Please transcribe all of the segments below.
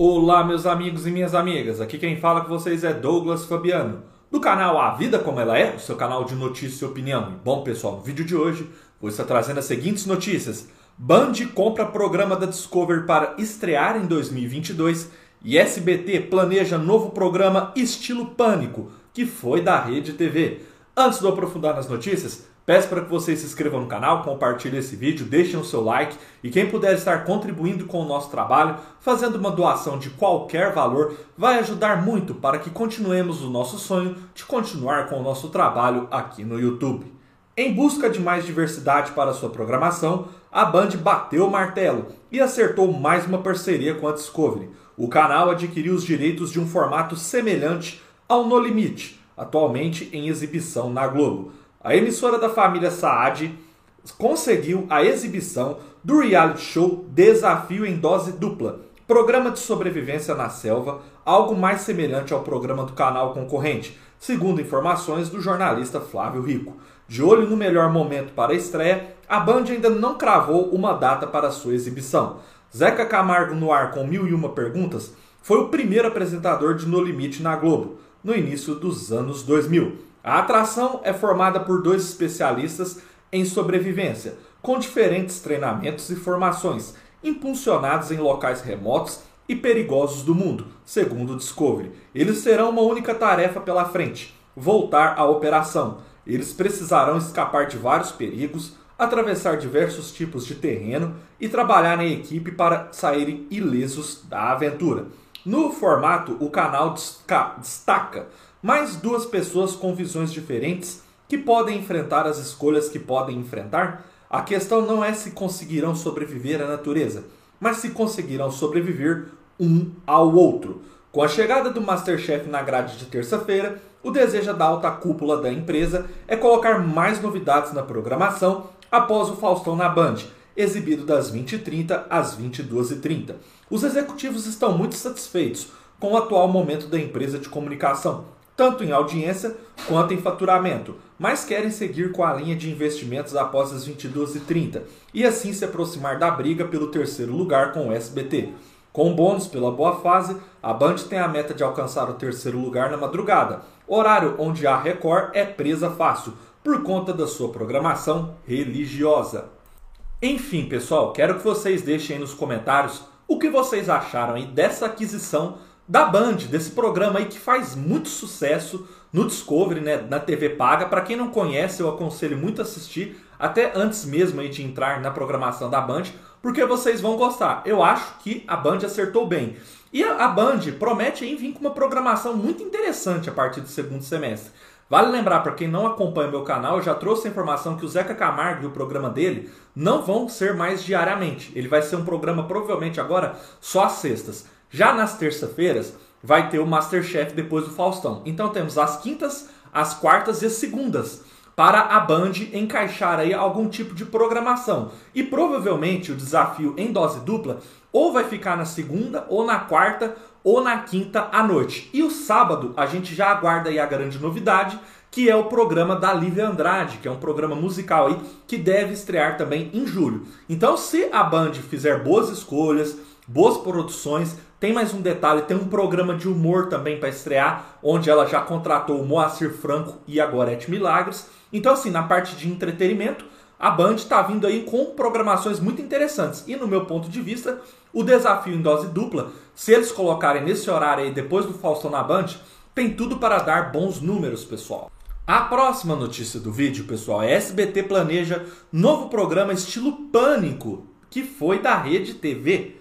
Olá, meus amigos e minhas amigas. Aqui quem fala com vocês é Douglas Fabiano, do canal A Vida Como Ela É, o seu canal de notícia e opinião. Bom, pessoal, no vídeo de hoje vou estar trazendo as seguintes notícias: Band compra programa da Discovery para estrear em 2022 e SBT planeja novo programa estilo Pânico, que foi da Rede TV. Antes de eu aprofundar nas notícias, Peço para que vocês se inscrevam no canal, compartilhem esse vídeo, deixem o seu like e quem puder estar contribuindo com o nosso trabalho, fazendo uma doação de qualquer valor, vai ajudar muito para que continuemos o nosso sonho de continuar com o nosso trabalho aqui no YouTube. Em busca de mais diversidade para sua programação, a Band bateu o martelo e acertou mais uma parceria com a Discovery. O canal adquiriu os direitos de um formato semelhante ao No Limite, atualmente em exibição na Globo. A emissora da família Saad conseguiu a exibição do reality show Desafio em Dose Dupla, programa de sobrevivência na selva, algo mais semelhante ao programa do canal concorrente, segundo informações do jornalista Flávio Rico. De olho no melhor momento para a estreia, a Band ainda não cravou uma data para sua exibição. Zeca Camargo no ar com mil e uma perguntas foi o primeiro apresentador de No Limite na Globo, no início dos anos 2000. A atração é formada por dois especialistas em sobrevivência, com diferentes treinamentos e formações, impulsionados em locais remotos e perigosos do mundo, segundo o Discovery. Eles terão uma única tarefa pela frente: voltar à operação. Eles precisarão escapar de vários perigos, atravessar diversos tipos de terreno e trabalhar em equipe para saírem ilesos da aventura. No formato, o canal destaca mais duas pessoas com visões diferentes que podem enfrentar as escolhas que podem enfrentar? A questão não é se conseguirão sobreviver à natureza, mas se conseguirão sobreviver um ao outro. Com a chegada do Masterchef na grade de terça-feira, o desejo da alta cúpula da empresa é colocar mais novidades na programação após o Faustão na Band, exibido das 20h30 às 22h30. Os executivos estão muito satisfeitos com o atual momento da empresa de comunicação, tanto em audiência quanto em faturamento, mas querem seguir com a linha de investimentos após as 22h30 e assim se aproximar da briga pelo terceiro lugar com o SBT. Com bônus pela boa fase, a Band tem a meta de alcançar o terceiro lugar na madrugada, horário onde a Record é presa fácil, por conta da sua programação religiosa. Enfim, pessoal, quero que vocês deixem aí nos comentários o que vocês acharam aí dessa aquisição da Band, desse programa aí que faz muito sucesso no Discovery, né, na TV paga. Para quem não conhece, eu aconselho muito assistir, até antes mesmo aí de entrar na programação da Band, porque vocês vão gostar. Eu acho que a Band acertou bem. E a Band promete aí vir com uma programação muito interessante a partir do segundo semestre. Vale lembrar, para quem não acompanha meu canal, eu já trouxe a informação que o Zeca Camargo e o programa dele não vão ser mais diariamente. Ele vai ser um programa provavelmente agora só às sextas. Já nas terça-feiras vai ter o Masterchef depois do Faustão. Então temos as quintas, as quartas e as segundas para a Band encaixar aí algum tipo de programação. E provavelmente o desafio em dose dupla ou vai ficar na segunda, ou na quarta, ou na quinta à noite. E o sábado a gente já aguarda aí a grande novidade, que é o programa da Lívia Andrade, que é um programa musical aí que deve estrear também em julho. Então, se a Band fizer boas escolhas, boas produções, tem mais um detalhe, tem um programa de humor também para estrear, onde ela já contratou o Moacir Franco e a Gorete Milagres. Então, assim, na parte de entretenimento, a Band está vindo aí com programações muito interessantes. E no meu ponto de vista, o desafio em dose dupla, se eles colocarem nesse horário aí depois do Faustão na Band, tem tudo para dar bons números, pessoal. A próxima notícia do vídeo, pessoal, é SBT planeja novo programa estilo Pânico, que foi da Rede TV.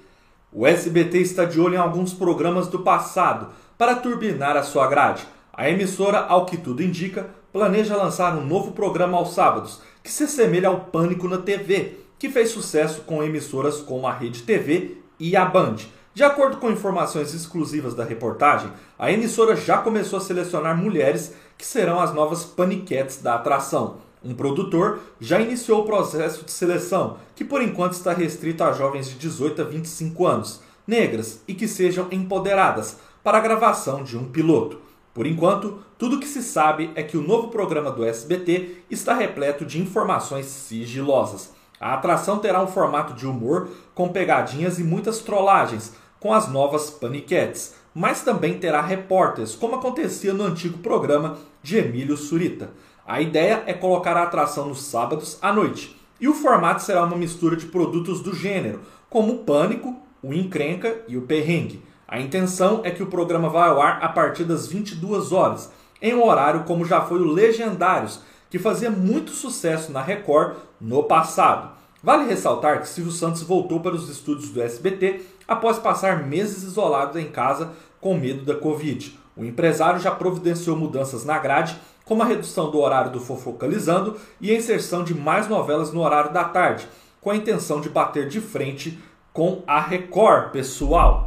O SBT está de olho em alguns programas do passado para turbinar a sua grade. A emissora, ao que tudo indica, planeja lançar um novo programa aos sábados, que se assemelha ao Pânico na TV, que fez sucesso com emissoras como a Rede TV e a Band. De acordo com informações exclusivas da reportagem, a emissora já começou a selecionar mulheres que serão as novas paniquetes da atração. Um produtor já iniciou o processo de seleção, que por enquanto está restrito a jovens de 18 a 25 anos, negras e que sejam empoderadas, para a gravação de um piloto. Por enquanto, tudo que se sabe é que o novo programa do SBT está repleto de informações sigilosas. A atração terá um formato de humor com pegadinhas e muitas trollagens, com as novas paniquetes, mas também terá repórteres, como acontecia no antigo programa de Emílio Surita. A ideia é colocar a atração nos sábados à noite, e o formato será uma mistura de produtos do gênero, como o Pânico, o Encrenca e o Perrengue. A intenção é que o programa vá ao ar a partir das 22 horas, em um horário como já foi o Legendários, que fazia muito sucesso na Record no passado. Vale ressaltar que Silvio Santos voltou para os estúdios do SBT após passar meses isolado em casa com medo da Covid. O empresário já providenciou mudanças na grade, como a redução do horário do Fofocalizando e a inserção de mais novelas no horário da tarde, com a intenção de bater de frente com a Record, pessoal.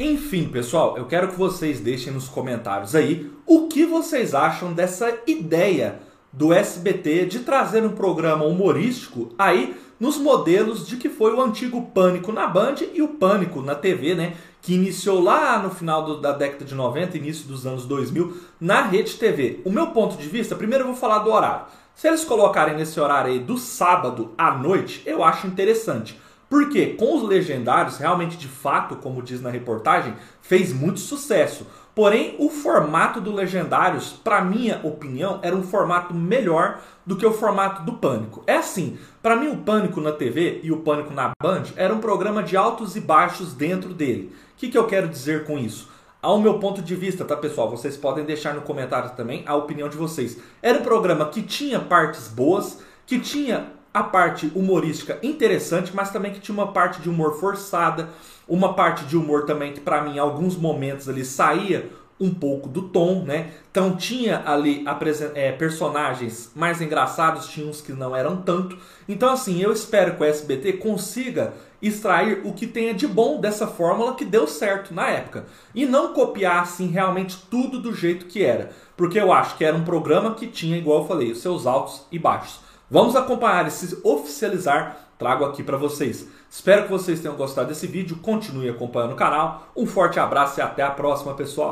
Enfim, pessoal, eu quero que vocês deixem nos comentários aí o que vocês acham dessa ideia do SBT de trazer um programa humorístico aí nos modelos de que foi o antigo Pânico na Band e o Pânico na TV, né? Que iniciou lá no final do, da década de 90, início dos anos 2000, na Rede TV. O meu ponto de vista, primeiro eu vou falar do horário. Se eles colocarem nesse horário aí do sábado à noite, eu acho interessante. Porque com os legendários, realmente de fato, como diz na reportagem, fez muito sucesso. Porém, o formato do Legendários, para minha opinião, era um formato melhor do que o formato do Pânico. É assim, para mim o Pânico na TV e o Pânico na Band era um programa de altos e baixos dentro dele. O que, que eu quero dizer com isso? Ao meu ponto de vista, tá pessoal? Vocês podem deixar no comentário também a opinião de vocês. Era um programa que tinha partes boas, que tinha a parte humorística interessante, mas também que tinha uma parte de humor forçada, uma parte de humor também que para mim em alguns momentos ali saía um pouco do tom, né? Então tinha ali é, personagens mais engraçados, tinha uns que não eram tanto. Então assim, eu espero que o SBT consiga extrair o que tenha de bom dessa fórmula que deu certo na época e não copiar assim realmente tudo do jeito que era, porque eu acho que era um programa que tinha, igual eu falei, os seus altos e baixos. Vamos acompanhar esse oficializar, trago aqui para vocês. Espero que vocês tenham gostado desse vídeo, continue acompanhando o canal. Um forte abraço e até a próxima, pessoal.